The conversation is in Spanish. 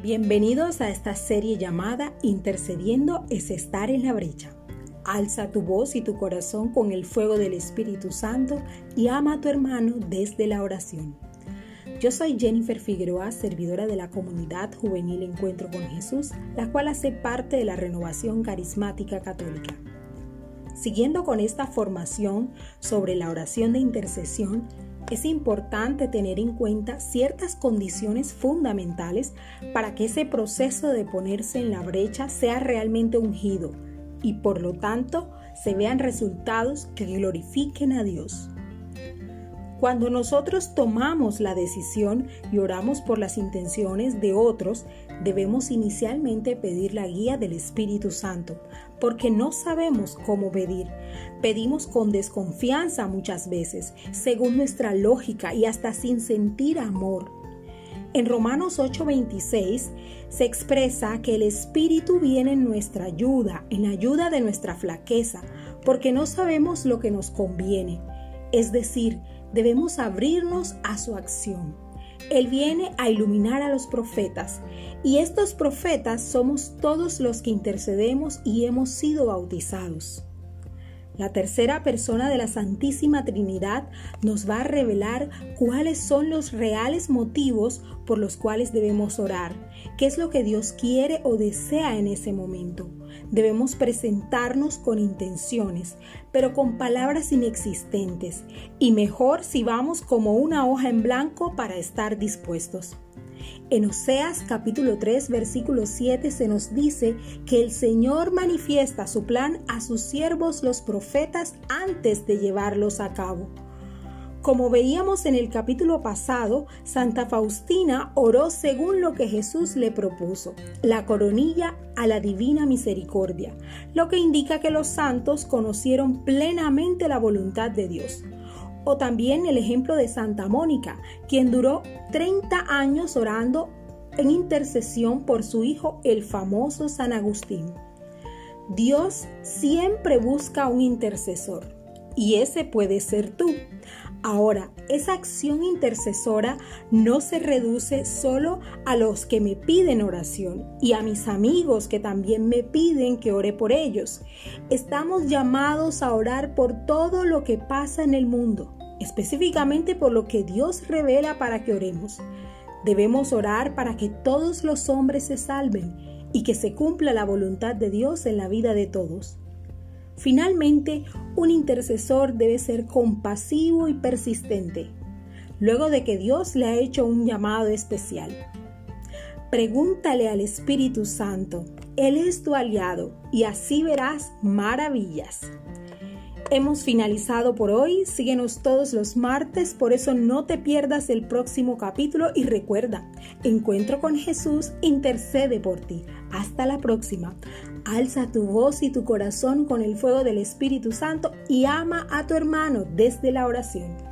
Bienvenidos a esta serie llamada Intercediendo es estar en la brecha. Alza tu voz y tu corazón con el fuego del Espíritu Santo y ama a tu hermano desde la oración. Yo soy Jennifer Figueroa, servidora de la comunidad juvenil Encuentro con Jesús, la cual hace parte de la renovación carismática católica. Siguiendo con esta formación sobre la oración de intercesión, es importante tener en cuenta ciertas condiciones fundamentales para que ese proceso de ponerse en la brecha sea realmente ungido y por lo tanto se vean resultados que glorifiquen a Dios. Cuando nosotros tomamos la decisión y oramos por las intenciones de otros, debemos inicialmente pedir la guía del Espíritu Santo, porque no sabemos cómo pedir. Pedimos con desconfianza muchas veces, según nuestra lógica y hasta sin sentir amor. En Romanos 8:26 se expresa que el Espíritu viene en nuestra ayuda, en ayuda de nuestra flaqueza, porque no sabemos lo que nos conviene. Es decir, debemos abrirnos a su acción. Él viene a iluminar a los profetas y estos profetas somos todos los que intercedemos y hemos sido bautizados. La tercera persona de la Santísima Trinidad nos va a revelar cuáles son los reales motivos por los cuales debemos orar, qué es lo que Dios quiere o desea en ese momento. Debemos presentarnos con intenciones, pero con palabras inexistentes, y mejor si vamos como una hoja en blanco para estar dispuestos. En Oseas capítulo 3 versículo 7 se nos dice que el Señor manifiesta su plan a sus siervos los profetas antes de llevarlos a cabo. Como veíamos en el capítulo pasado, Santa Faustina oró según lo que Jesús le propuso, la coronilla a la divina misericordia, lo que indica que los santos conocieron plenamente la voluntad de Dios. O también el ejemplo de Santa Mónica, quien duró 30 años orando en intercesión por su hijo, el famoso San Agustín. Dios siempre busca un intercesor y ese puede ser tú. Ahora, esa acción intercesora no se reduce solo a los que me piden oración y a mis amigos que también me piden que ore por ellos. Estamos llamados a orar por todo lo que pasa en el mundo, específicamente por lo que Dios revela para que oremos. Debemos orar para que todos los hombres se salven y que se cumpla la voluntad de Dios en la vida de todos. Finalmente, un intercesor debe ser compasivo y persistente, luego de que Dios le ha hecho un llamado especial. Pregúntale al Espíritu Santo, Él es tu aliado y así verás maravillas. Hemos finalizado por hoy, síguenos todos los martes, por eso no te pierdas el próximo capítulo y recuerda, Encuentro con Jesús intercede por ti. Hasta la próxima. Alza tu voz y tu corazón con el fuego del Espíritu Santo y ama a tu hermano desde la oración.